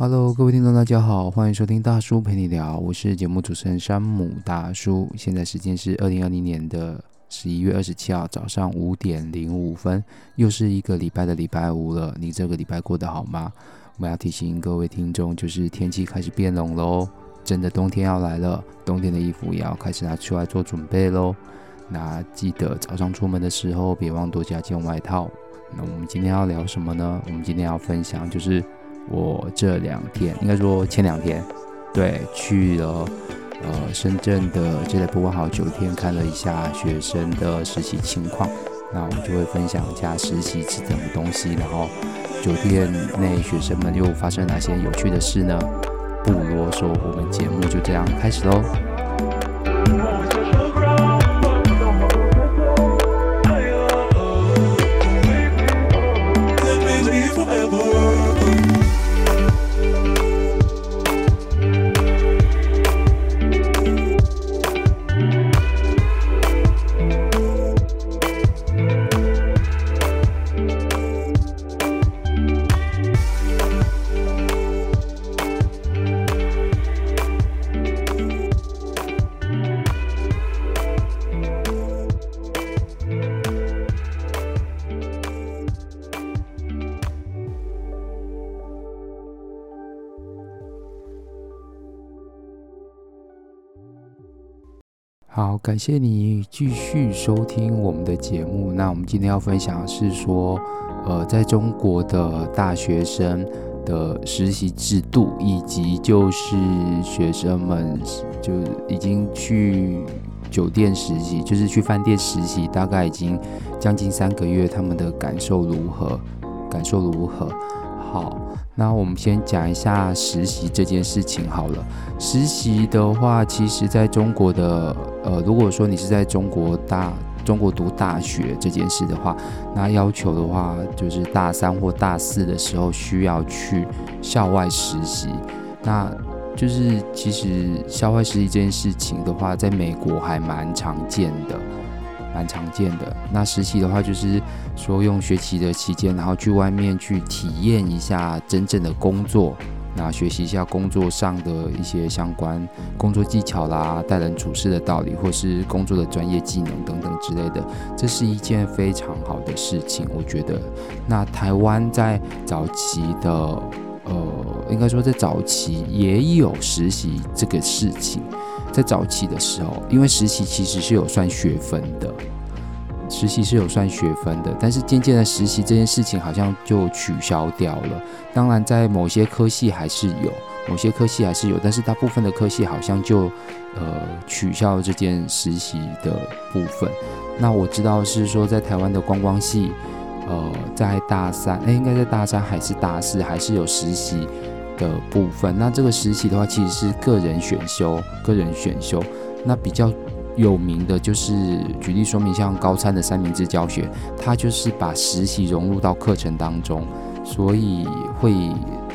Hello，各位听众，大家好，欢迎收听大叔陪你聊，我是节目主持人山姆大叔。现在时间是二零二零年的十一月二十七号早上五点零五分，又是一个礼拜的礼拜五了。你这个礼拜过得好吗？我们要提醒各位听众，就是天气开始变冷喽，真的冬天要来了，冬天的衣服也要开始拿出来做准备喽。那记得早上出门的时候，别忘多加件外套。那我们今天要聊什么呢？我们今天要分享就是。我这两天，应该说前两天，对，去了呃深圳的这类博物好酒店看了一下学生的实习情况，那我们就会分享一下实习是什么东西，然后酒店内学生们又发生哪些有趣的事呢？不啰嗦，我们节目就这样开始喽。感谢你继续收听我们的节目。那我们今天要分享的是说，呃，在中国的大学生的实习制度，以及就是学生们就已经去酒店实习，就是去饭店实习，大概已经将近三个月，他们的感受如何？感受如何？好。那我们先讲一下实习这件事情好了。实习的话，其实在中国的，呃，如果说你是在中国大中国读大学这件事的话，那要求的话就是大三或大四的时候需要去校外实习。那就是其实校外实习这件事情的话，在美国还蛮常见的。蛮常见的。那实习的话，就是说用学习的期间，然后去外面去体验一下真正的工作，那学习一下工作上的一些相关工作技巧啦、待人处事的道理，或是工作的专业技能等等之类的。这是一件非常好的事情，我觉得。那台湾在早期的，呃，应该说在早期也有实习这个事情。在早期的时候，因为实习其实是有算学分的，实习是有算学分的，但是渐渐的实习这件事情好像就取消掉了。当然，在某些科系还是有，某些科系还是有，但是大部分的科系好像就呃取消了这件实习的部分。那我知道是说，在台湾的观光系，呃，在大三，诶，应该在大三还是大四，还是有实习。的部分，那这个实习的话，其实是个人选修，个人选修。那比较有名的就是举例说明，像高参的三明治教学，它就是把实习融入到课程当中，所以会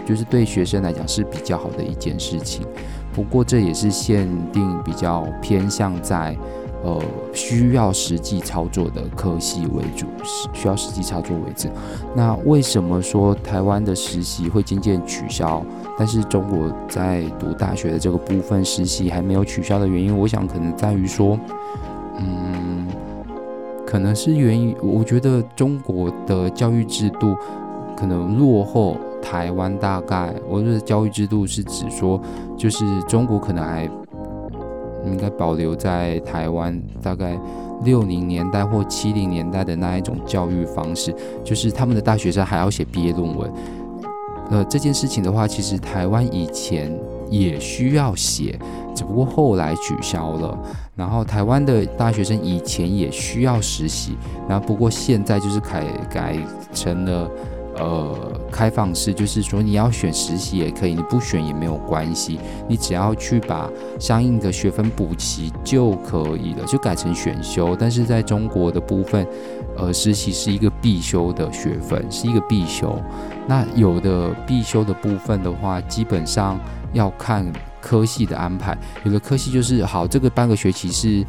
就是对学生来讲是比较好的一件事情。不过这也是限定比较偏向在。呃，需要实际操作的科系为主，需要实际操作为主。那为什么说台湾的实习会渐渐取消？但是中国在读大学的这个部分实习还没有取消的原因，我想可能在于说，嗯，可能是源于我觉得中国的教育制度可能落后台湾。大概我觉得教育制度是指说，就是中国可能还。应该保留在台湾大概六零年代或七零年代的那一种教育方式，就是他们的大学生还要写毕业论文。呃，这件事情的话，其实台湾以前也需要写，只不过后来取消了。然后台湾的大学生以前也需要实习，然后不过现在就是改改成了。呃，开放式就是说，你要选实习也可以，你不选也没有关系，你只要去把相应的学分补齐就可以了，就改成选修。但是在中国的部分，呃，实习是一个必修的学分，是一个必修。那有的必修的部分的话，基本上要看科系的安排。有的科系就是好，这个半个学期是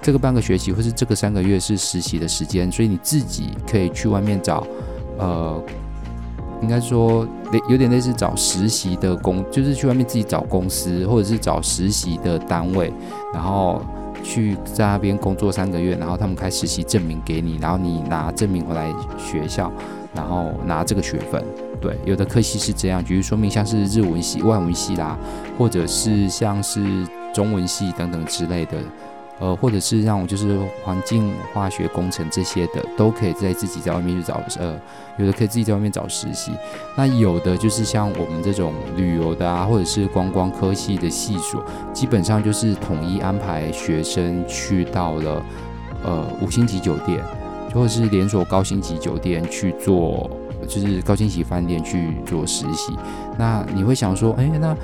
这个半个学期，或是这个三个月是实习的时间，所以你自己可以去外面找，呃。应该说有点类似找实习的工，就是去外面自己找公司，或者是找实习的单位，然后去在那边工作三个月，然后他们开实习证明给你，然后你拿证明回来学校，然后拿这个学分。对，有的科系是这样，举例说明像是日文系、外文系啦，或者是像是中文系等等之类的。呃，或者是让我就是环境化学工程这些的，都可以在自己在外面去找，呃，有的可以自己在外面找实习。那有的就是像我们这种旅游的啊，或者是观光科系的系所，基本上就是统一安排学生去到了呃五星级酒店，或者是连锁高星级酒店去做，就是高星级饭店去做实习。那你会想说，哎，那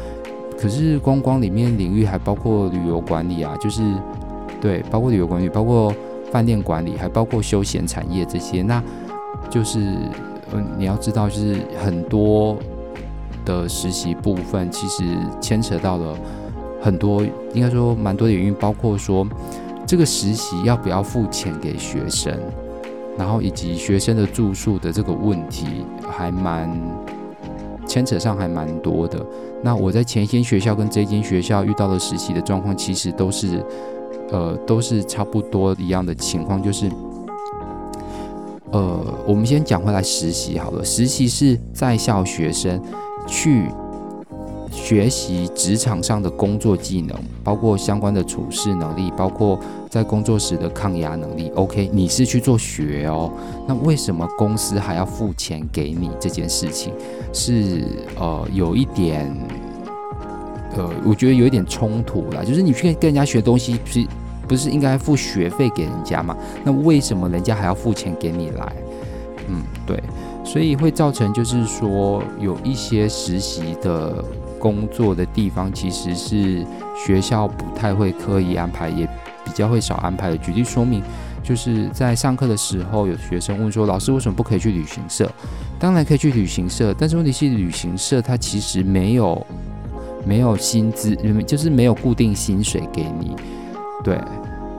可是观光里面领域还包括旅游管理啊，就是。对，包括旅游管理，包括饭店管理，还包括休闲产业这些，那就是，嗯，你要知道，就是很多的实习部分，其实牵扯到了很多，应该说蛮多的原因，包括说这个实习要不要付钱给学生，然后以及学生的住宿的这个问题，还蛮牵扯上还蛮多的。那我在前一间学校跟这间学校遇到的实习的状况，其实都是。呃，都是差不多一样的情况，就是，呃，我们先讲回来实习好了。实习是在校学生去学习职场上的工作技能，包括相关的处事能力，包括在工作时的抗压能力。OK，你是去做学哦，那为什么公司还要付钱给你？这件事情是呃有一点。呃，我觉得有一点冲突啦，就是你去跟人家学东西，不是不是应该付学费给人家吗？那为什么人家还要付钱给你来？嗯，对，所以会造成就是说有一些实习的工作的地方，其实是学校不太会刻意安排，也比较会少安排的。举例说明，就是在上课的时候，有学生问说：“老师，为什么不可以去旅行社？”当然可以去旅行社，但是问题是旅行社它其实没有。没有薪资，就是没有固定薪水给你，对，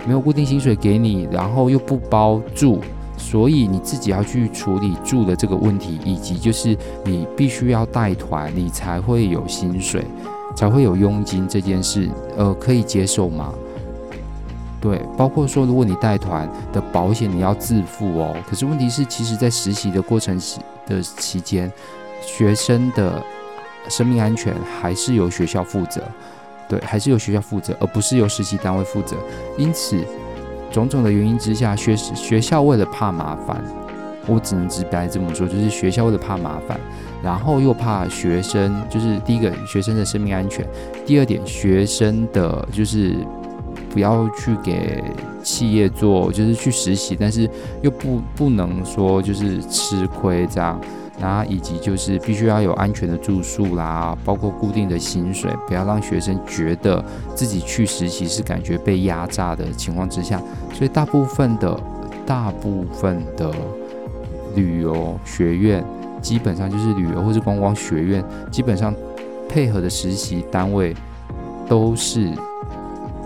没有固定薪水给你，然后又不包住，所以你自己要去处理住的这个问题，以及就是你必须要带团，你才会有薪水，才会有佣金这件事，呃，可以接受吗？对，包括说如果你带团的保险你要自付哦，可是问题是，其实在实习的过程的期间，学生的。生命安全还是由学校负责，对，还是由学校负责，而不是由实习单位负责。因此，种种的原因之下，学学校为了怕麻烦，我只能直白这么说，就是学校为了怕麻烦，然后又怕学生，就是第一个学生的生命安全，第二点学生的就是不要去给企业做，就是去实习，但是又不不能说就是吃亏这样。然后以及就是必须要有安全的住宿啦，包括固定的薪水，不要让学生觉得自己去实习是感觉被压榨的情况之下，所以大部分的大部分的旅游学院，基本上就是旅游或是观光学院，基本上配合的实习单位都是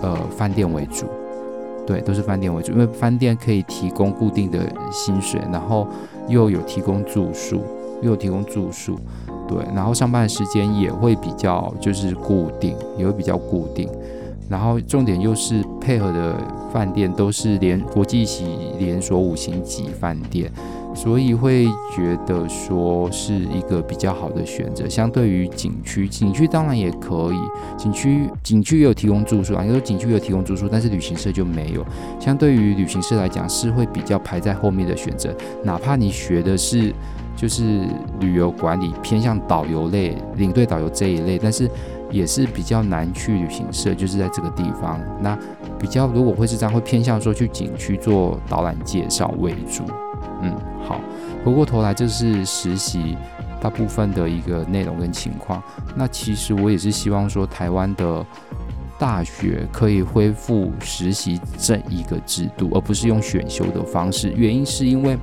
呃饭店为主，对，都是饭店为主，因为饭店可以提供固定的薪水，然后又有提供住宿。又有提供住宿，对，然后上班的时间也会比较就是固定，也会比较固定，然后重点又是配合的饭店都是连国际级连锁五星级饭店，所以会觉得说是一个比较好的选择。相对于景区，景区当然也可以，景区景区也有提供住宿啊，你说景区有提供住宿，但是旅行社就没有。相对于旅行社来讲，是会比较排在后面的选择，哪怕你学的是。就是旅游管理偏向导游类、领队导游这一类，但是也是比较难去旅行社，就是在这个地方。那比较如果会是这样，会偏向说去景区做导览介绍为主。嗯，好，回过头来，就是实习大部分的一个内容跟情况。那其实我也是希望说，台湾的大学可以恢复实习这一个制度，而不是用选修的方式。原因是因为。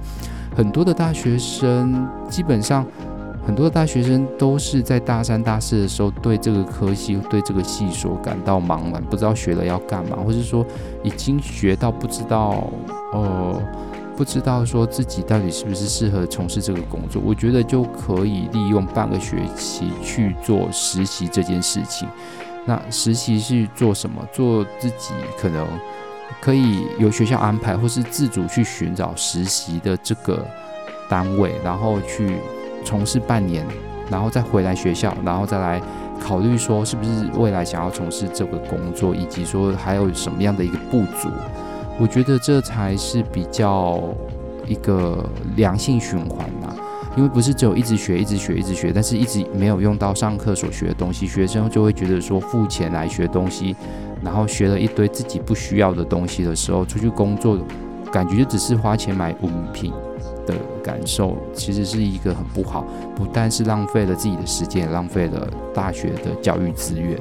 很多的大学生，基本上很多的大学生都是在大三、大四的时候，对这个科系、对这个系所感到茫然，不知道学了要干嘛，或是说已经学到不知道，呃，不知道说自己到底是不是适合从事这个工作，我觉得就可以利用半个学期去做实习这件事情。那实习是做什么？做自己可能可以由学校安排，或是自主去寻找实习的这个单位，然后去从事半年，然后再回来学校，然后再来考虑说是不是未来想要从事这个工作，以及说还有什么样的一个不足。我觉得这才是比较一个良性循环嘛，因为不是只有一直学、一直学、一直学，但是一直没有用到上课所学的东西，学生就会觉得说付钱来学东西，然后学了一堆自己不需要的东西的时候，出去工作，感觉就只是花钱买文凭的感受，其实是一个很不好，不但是浪费了自己的时间，也浪费了大学的教育资源。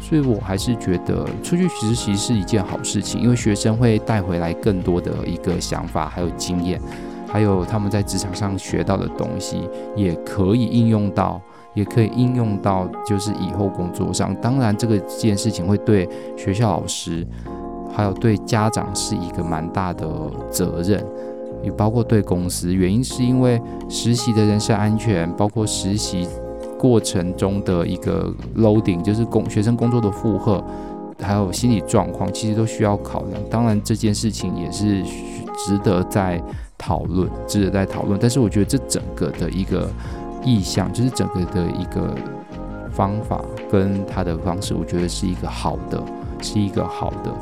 所以我还是觉得出去实习是一件好事情，因为学生会带回来更多的一个想法，还有经验，还有他们在职场上学到的东西，也可以应用到，也可以应用到就是以后工作上。当然，这个件事情会对学校老师，还有对家长是一个蛮大的责任，也包括对公司。原因是因为实习的人身安全，包括实习。过程中的一个 loading，就是工学生工作的负荷，还有心理状况，其实都需要考量。当然，这件事情也是值得在讨论，值得在讨论。但是，我觉得这整个的一个意向，就是整个的一个方法跟他的方式，我觉得是一个好的，是一个好的。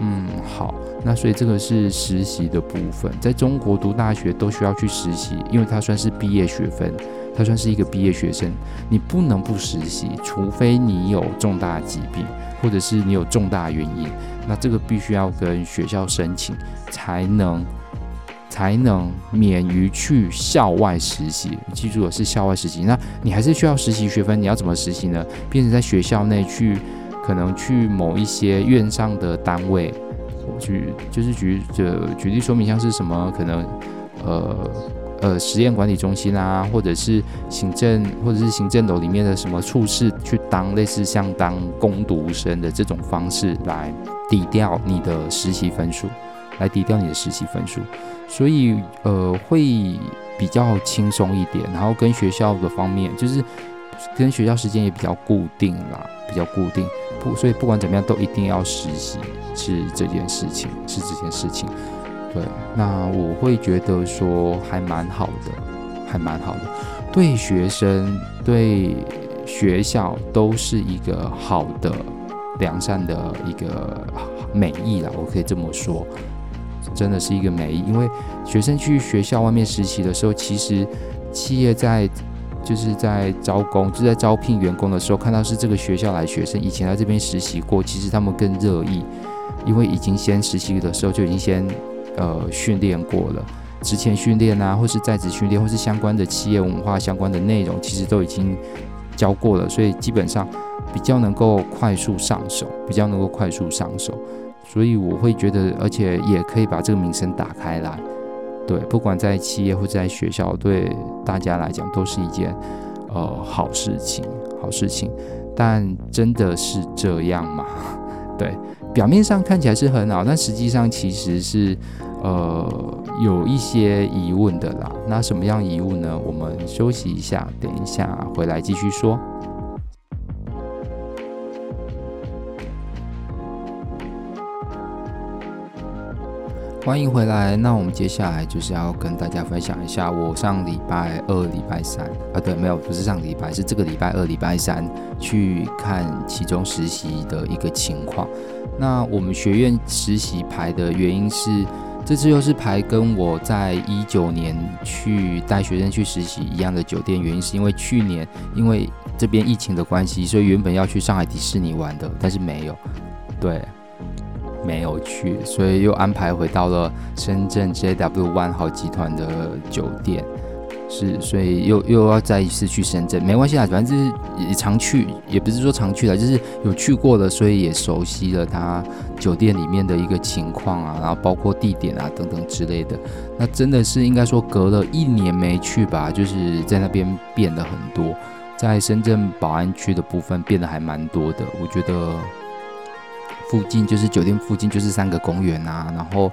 嗯，好。那所以这个是实习的部分，在中国读大学都需要去实习，因为它算是毕业学分。它算是一个毕业学生，你不能不实习，除非你有重大疾病，或者是你有重大原因，那这个必须要跟学校申请，才能才能免于去校外实习。记住了，是校外实习。那你还是需要实习学分，你要怎么实习呢？变成在学校内去，可能去某一些院上的单位，去就是举就举例说明，像是什么可能呃。呃，实验管理中心啊，或者是行政，或者是行政楼里面的什么处室，去当类似像当工读生的这种方式来抵掉你的实习分数，来抵掉你的实习分数，所以呃会比较轻松一点，然后跟学校的方面就是跟学校时间也比较固定啦，比较固定，不，所以不管怎么样都一定要实习，是这件事情，是这件事情。对，那我会觉得说还蛮好的，还蛮好的，对学生、对学校都是一个好的、良善的一个美意啦。我可以这么说，真的是一个美。因为学生去学校外面实习的时候，其实企业在就是在招工，就在招聘员工的时候，看到是这个学校来学生，以前在这边实习过，其实他们更乐意，因为已经先实习的时候就已经先。呃，训练过了，职前训练啊，或是在职训练，或是相关的企业文化相关的内容，其实都已经教过了，所以基本上比较能够快速上手，比较能够快速上手，所以我会觉得，而且也可以把这个名声打开来，对，不管在企业或者在学校，对大家来讲都是一件呃好事情，好事情，但真的是这样吗？对，表面上看起来是很好，但实际上其实是。呃，有一些疑问的啦。那什么样疑问呢？我们休息一下，等一下回来继续说。欢迎回来。那我们接下来就是要跟大家分享一下，我上礼拜二、礼拜三啊，对，没有，不是上礼拜，是这个礼拜二、礼拜三去看其中实习的一个情况。那我们学院实习排的原因是。这次又是排跟我在一九年去带学生去实习一样的酒店，原因是因为去年因为这边疫情的关系，所以原本要去上海迪士尼玩的，但是没有，对，没有去，所以又安排回到了深圳 JW 万豪集团的酒店。是，所以又又要再一次去深圳，没关系啦，反正就是也常去，也不是说常去了，就是有去过的，所以也熟悉了他酒店里面的一个情况啊，然后包括地点啊等等之类的。那真的是应该说隔了一年没去吧，就是在那边变得很多，在深圳宝安区的部分变得还蛮多的。我觉得附近就是酒店附近就是三个公园啊，然后。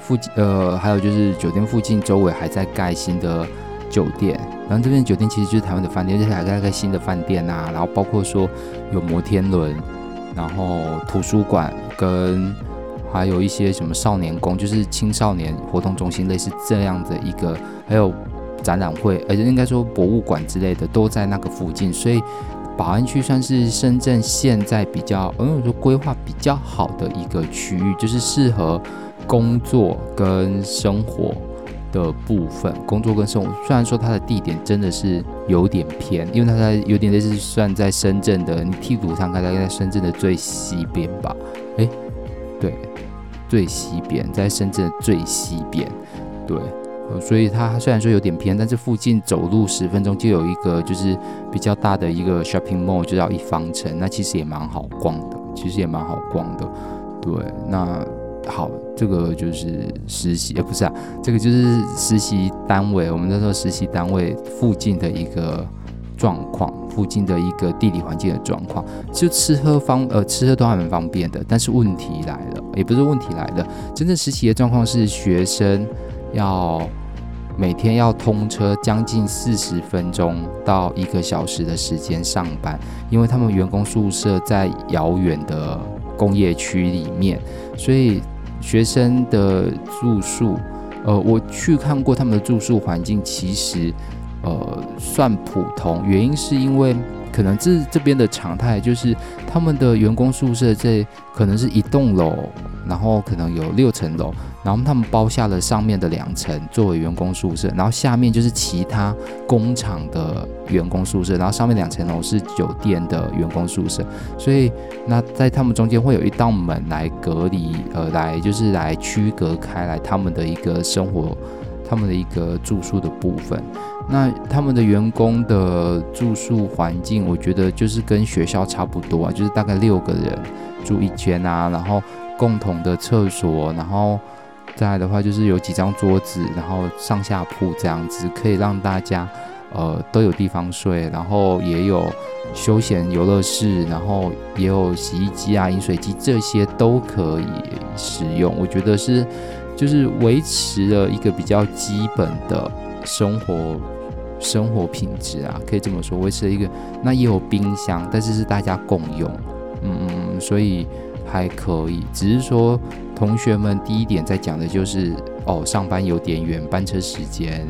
附近呃，还有就是酒店附近周围还在盖新的酒店，然后这边酒店其实就是台湾的饭店，而且还在盖新的饭店啊，然后包括说有摩天轮，然后图书馆跟还有一些什么少年宫，就是青少年活动中心，类似这样的一个，还有展览会，而且应该说博物馆之类的都在那个附近，所以宝安区算是深圳现在比较，嗯，说规划比较好的一个区域，就是适合工作跟生活的部分。工作跟生活，虽然说它的地点真的是有点偏，因为它在有点类似算在深圳的，你地图上看大概在深圳的最西边吧？诶，对。最西边，在深圳的最西边，对，所以它虽然说有点偏，但是附近走路十分钟就有一个就是比较大的一个 shopping mall，就叫一方城，那其实也蛮好逛的，其实也蛮好逛的，对，那好，这个就是实习，呃，不是啊，这个就是实习单位，我们那时候实习单位附近的一个状况。附近的一个地理环境的状况，就吃喝方呃吃喝都还蛮方便的，但是问题来了，也不是问题来了，真正实习的状况是学生要每天要通车将近四十分钟到一个小时的时间上班，因为他们员工宿舍在遥远的工业区里面，所以学生的住宿，呃，我去看过他们的住宿环境，其实。呃，算普通，原因是因为可能这这边的常态就是他们的员工宿舍这可能是一栋楼，然后可能有六层楼，然后他们包下了上面的两层作为员工宿舍，然后下面就是其他工厂的员工宿舍，然后上面两层楼是酒店的员工宿舍，所以那在他们中间会有一道门来隔离，呃，来就是来区隔开来他们的一个生活，他们的一个住宿的部分。那他们的员工的住宿环境，我觉得就是跟学校差不多啊，就是大概六个人住一间啊，然后共同的厕所，然后再来的话就是有几张桌子，然后上下铺这样子，可以让大家呃都有地方睡，然后也有休闲游乐室，然后也有洗衣机啊、饮水机这些都可以使用。我觉得是就是维持了一个比较基本的生活。生活品质啊，可以这么说，维持了一个，那也有冰箱，但是是大家共用，嗯嗯，所以还可以。只是说，同学们第一点在讲的就是，哦，上班有点远，班车时间，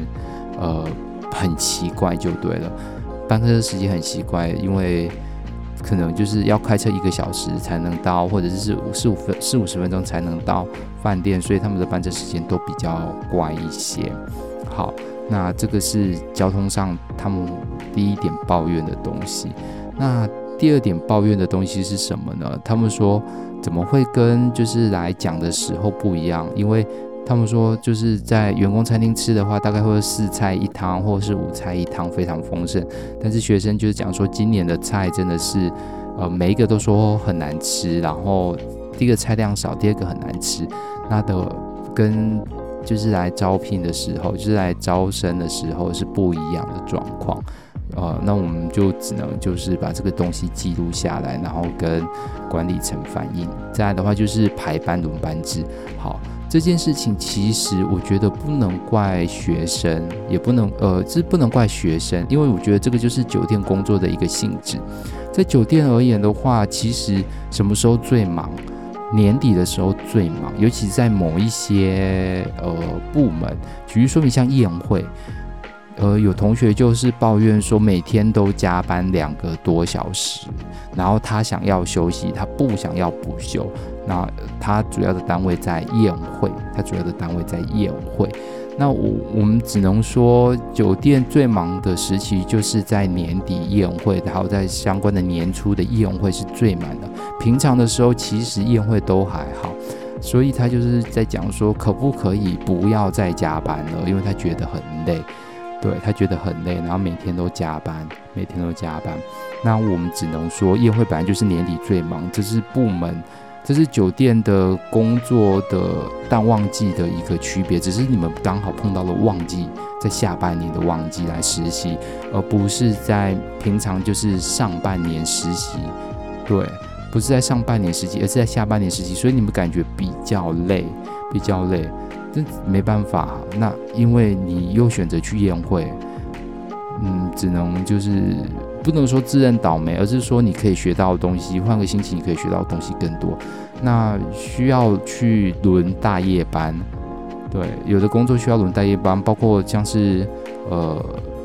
呃，很奇怪就对了，班车时间很奇怪，因为可能就是要开车一个小时才能到，或者是四五分四五十分钟才能到饭店，所以他们的班车时间都比较怪一些。好。那这个是交通上他们第一点抱怨的东西。那第二点抱怨的东西是什么呢？他们说怎么会跟就是来讲的时候不一样？因为他们说就是在员工餐厅吃的话，大概会四菜一汤或者是五菜一汤，非常丰盛。但是学生就是讲说今年的菜真的是呃每一个都说很难吃，然后第一个菜量少，第二个很难吃。那的跟就是来招聘的时候，就是来招生的时候是不一样的状况，呃，那我们就只能就是把这个东西记录下来，然后跟管理层反映。再来的话就是排班轮班制。好，这件事情其实我觉得不能怪学生，也不能呃，这不能怪学生，因为我觉得这个就是酒店工作的一个性质。在酒店而言的话，其实什么时候最忙？年底的时候最忙，尤其在某一些呃部门，举例说明像宴会，呃，有同学就是抱怨说每天都加班两个多小时，然后他想要休息，他不想要补休，那他主要的单位在宴会，他主要的单位在宴会。那我我们只能说，酒店最忙的时期就是在年底宴会，然后在相关的年初的宴会是最满的。平常的时候其实宴会都还好，所以他就是在讲说，可不可以不要再加班了？因为他觉得很累，对，他觉得很累，然后每天都加班，每天都加班。那我们只能说，宴会本来就是年底最忙，这是部门。这是酒店的工作的淡旺季的一个区别，只是你们刚好碰到了旺季，在下半年的旺季来实习，而不是在平常就是上半年实习，对，不是在上半年实习，而是在下半年实习，所以你们感觉比较累，比较累。这没办法。那因为你又选择去宴会，嗯，只能就是不能说自认倒霉，而是说你可以学到的东西，换个心情，你可以学到的东西更多。那需要去轮大夜班，对，有的工作需要轮大夜班，包括像是呃。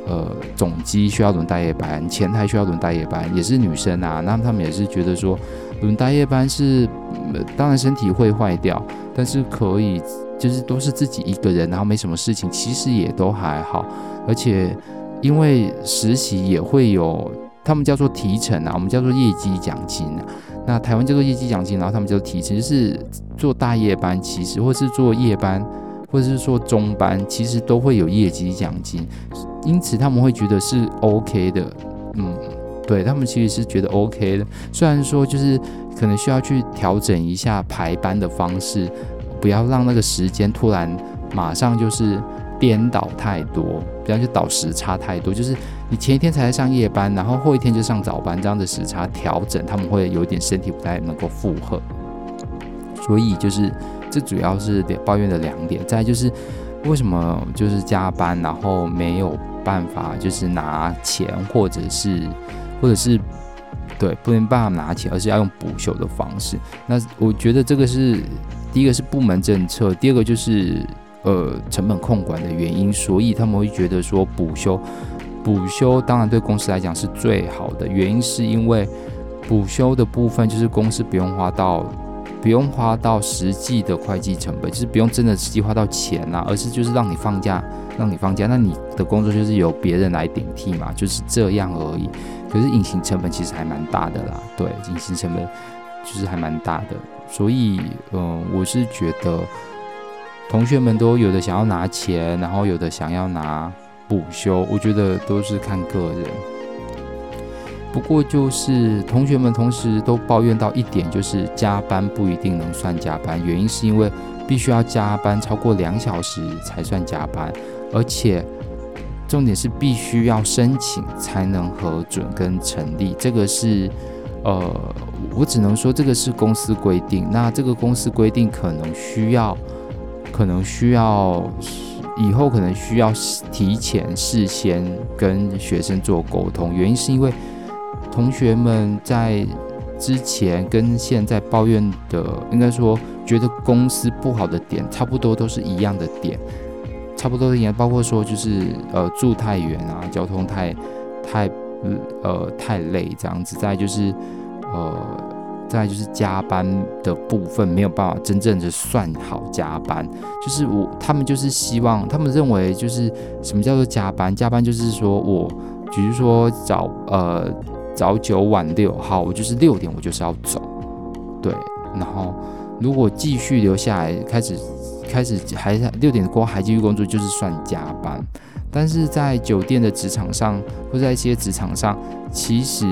呃，总机需要轮大夜班，前台需要轮大夜班，也是女生啊。那他们也是觉得说，轮大夜班是，呃，当然身体会坏掉，但是可以，就是都是自己一个人，然后没什么事情，其实也都还好。而且因为实习也会有，他们叫做提成啊，我们叫做业绩奖金啊。那台湾叫做业绩奖金，然后他们叫做提成，是做大夜班，其实或是做夜班。或者是说中班，其实都会有业绩奖金，因此他们会觉得是 OK 的，嗯，对他们其实是觉得 OK 的。虽然说就是可能需要去调整一下排班的方式，不要让那个时间突然马上就是颠倒太多，不要去倒时差太多。就是你前一天才在上夜班，然后后一天就上早班，这样的时差调整，他们会有点身体不太能够负荷，所以就是。这主要是抱怨的两点，再就是为什么就是加班，然后没有办法就是拿钱，或者是或者是对，不能办法拿钱，而是要用补休的方式。那我觉得这个是第一个是部门政策，第二个就是呃成本控管的原因，所以他们会觉得说补休补休当然对公司来讲是最好的，原因是因为补休的部分就是公司不用花到。不用花到实际的会计成本，就是不用真的实际花到钱啦，而是就是让你放假，让你放假，那你的工作就是由别人来顶替嘛，就是这样而已。可是隐形成本其实还蛮大的啦，对，隐形成本就是还蛮大的，所以嗯，我是觉得同学们都有的想要拿钱，然后有的想要拿补休，我觉得都是看个人。不过就是同学们同时都抱怨到一点，就是加班不一定能算加班，原因是因为必须要加班超过两小时才算加班，而且重点是必须要申请才能核准跟成立。这个是呃，我只能说这个是公司规定。那这个公司规定可能需要，可能需要以后可能需要提前事先跟学生做沟通，原因是因为。同学们在之前跟现在抱怨的，应该说觉得公司不好的点，差不多都是一样的点，差不多的点，包括说就是呃住太远啊，交通太太呃太累这样子，再就是呃再就是加班的部分没有办法真正的算好加班，就是我他们就是希望他们认为就是什么叫做加班？加班就是说我比如说早呃。早九晚六，好，我就是六点，我就是要走，对。然后如果继续留下来，开始开始还六点过还继续工作，就是算加班。但是在酒店的职场上，或在一些职场上，其实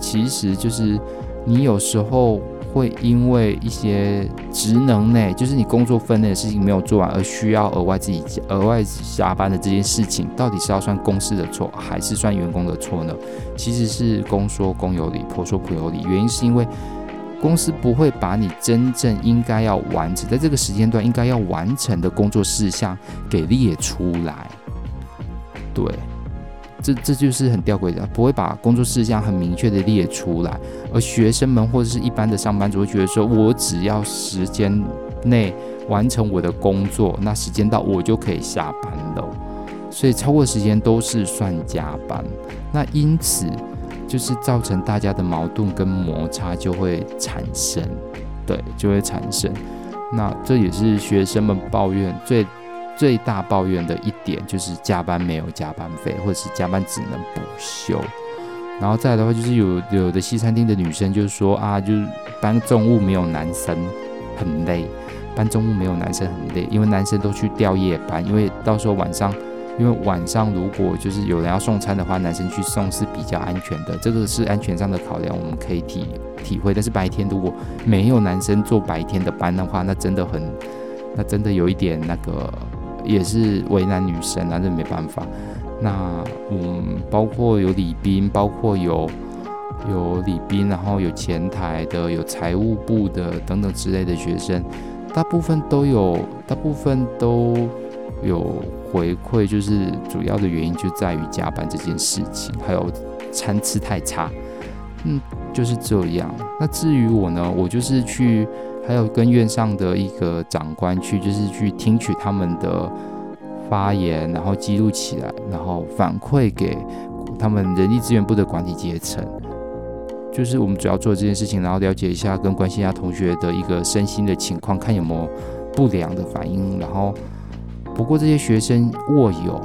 其实就是你有时候。会因为一些职能内，就是你工作分内的事情没有做完，而需要额外自己额外加班的这件事情，到底是要算公司的错，还是算员工的错呢？其实是公说公有理，婆说婆有理。原因是因为公司不会把你真正应该要完成，在这个时间段应该要完成的工作事项给列出来，对。这这就是很吊诡的，不会把工作事项很明确的列出来，而学生们或者是一般的上班族会觉得说，我只要时间内完成我的工作，那时间到我就可以下班了，所以超过时间都是算加班，那因此就是造成大家的矛盾跟摩擦就会产生，对，就会产生，那这也是学生们抱怨最。最大抱怨的一点就是加班没有加班费，或者是加班只能补休。然后再来的话，就是有有的西餐厅的女生就说啊，就是搬重物没有男生很累，搬重物没有男生很累，因为男生都去调夜班，因为到时候晚上，因为晚上如果就是有人要送餐的话，男生去送是比较安全的，这个是安全上的考量，我们可以体体会。但是白天如果没有男生做白天的班的话，那真的很，那真的有一点那个。也是为难女生啊，这没办法。那嗯，包括有礼宾，包括有有礼宾，然后有前台的，有财务部的等等之类的学生，大部分都有，大部分都有回馈，就是主要的原因就在于加班这件事情，还有餐吃太差，嗯，就是这样。那至于我呢，我就是去，还有跟院上的一个长官去，就是去听取他们的发言，然后记录起来，然后反馈给他们人力资源部的管理阶层。就是我们主要做这件事情，然后了解一下，跟关心一下同学的一个身心的情况，看有没有不良的反应。然后，不过这些学生握有，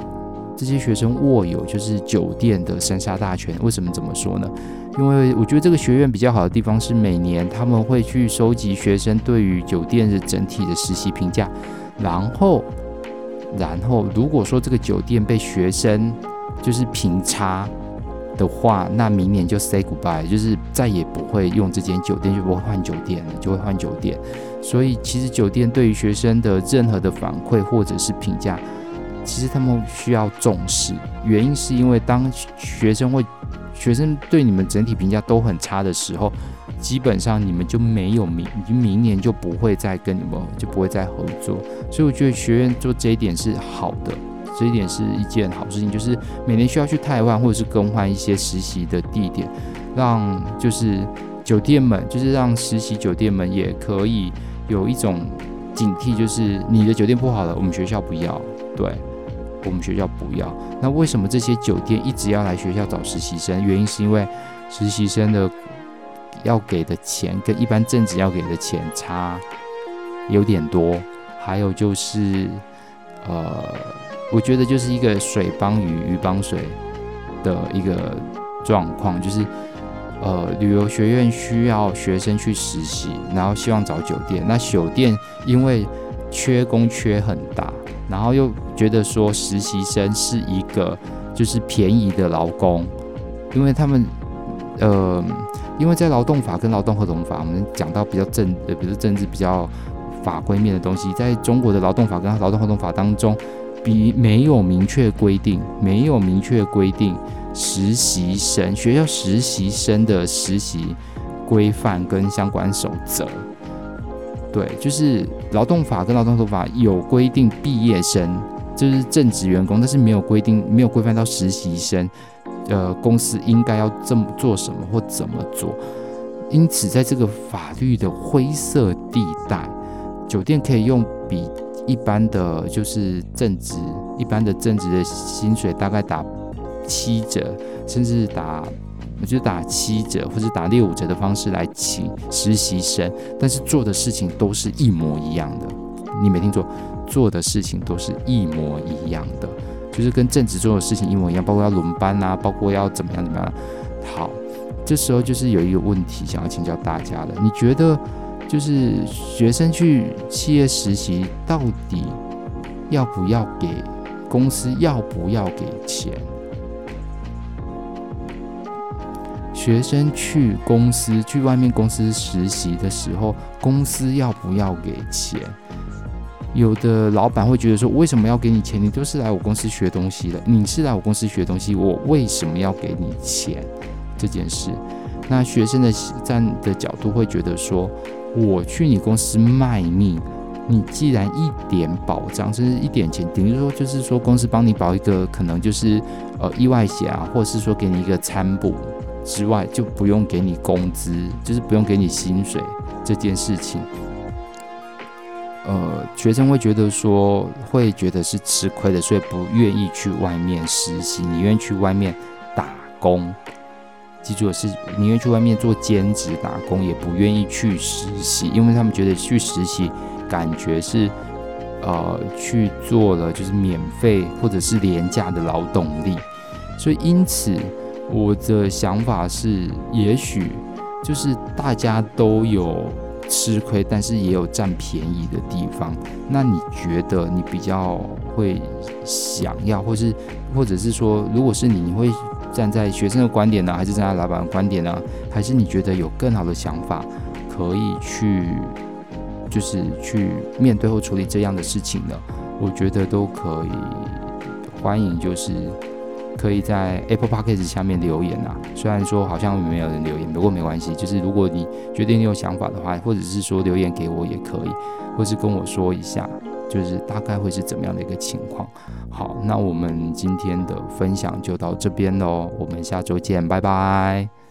这些学生握有就是酒店的三杀大权。为什么这么说呢？因为我觉得这个学院比较好的地方是，每年他们会去收集学生对于酒店的整体的实习评价，然后，然后如果说这个酒店被学生就是评差。的话，那明年就 say goodbye，就是再也不会用这间酒店，就不会换酒店了，就会换酒店。所以，其实酒店对于学生的任何的反馈或者是评价，其实他们需要重视。原因是因为当学生会，学生对你们整体评价都很差的时候，基本上你们就没有明，明年就不会再跟你们就不会再合作。所以，我觉得学院做这一点是好的。这一点是一件好事情，就是每年需要去汰换或者是更换一些实习的地点，让就是酒店们，就是让实习酒店们也可以有一种警惕，就是你的酒店不好了，我们学校不要，对，我们学校不要。那为什么这些酒店一直要来学校找实习生？原因是因为实习生的要给的钱跟一般正职要给的钱差有点多，还有就是呃。我觉得就是一个水帮鱼，鱼帮水的一个状况，就是呃，旅游学院需要学生去实习，然后希望找酒店。那酒店因为缺工缺很大，然后又觉得说实习生是一个就是便宜的劳工，因为他们呃，因为在劳动法跟劳动合同法，我们讲到比较政呃，比如政治比较法规面的东西，在中国的劳动法跟劳动合同法当中。比没有明确规定，没有明确规定实习生学校实习生的实习规范跟相关守则。对，就是劳动法跟劳动合同法有规定毕业生就是正职员工，但是没有规定，没有规范到实习生，呃，公司应该要这么做什么或怎么做。因此，在这个法律的灰色地带，酒店可以用比。一般的就是正职，一般的正职的薪水大概打七折，甚至打，我就打七折或者打六五折的方式来请实习生，但是做的事情都是一模一样的。你没听错，做的事情都是一模一样的，就是跟正职做的事情一模一样，包括要轮班啊，包括要怎么样怎么样。好，这时候就是有一个问题想要请教大家了，你觉得？就是学生去企业实习，到底要不要给公司？要不要给钱？学生去公司，去外面公司实习的时候，公司要不要给钱？有的老板会觉得说：“为什么要给你钱？你都是来我公司学东西的，你是来我公司学东西，我为什么要给你钱？”这件事，那学生的站的角度会觉得说。我去你公司卖命，你既然一点保障，甚至一点钱，等于说就是说公司帮你保一个可能就是呃意外险啊，或者是说给你一个餐补之外，就不用给你工资，就是不用给你薪水这件事情，呃，学生会觉得说会觉得是吃亏的，所以不愿意去外面实习，你愿意去外面打工。记住的是，宁愿去外面做兼职打工，也不愿意去实习，因为他们觉得去实习感觉是，呃，去做了就是免费或者是廉价的劳动力。所以因此，我的想法是，也许就是大家都有吃亏，但是也有占便宜的地方。那你觉得你比较会想要，或是或者是说，如果是你，你会？站在学生的观点呢，还是站在老板的观点呢？还是你觉得有更好的想法可以去，就是去面对或处理这样的事情呢？我觉得都可以，欢迎就是可以在 Apple Podcast 下面留言啊。虽然说好像没有人留言，不过没关系。就是如果你觉得你有想法的话，或者是说留言给我也可以，或是跟我说一下，就是大概会是怎么样的一个情况。好，那我们今天的分享就到这边喽，我们下周见，拜拜。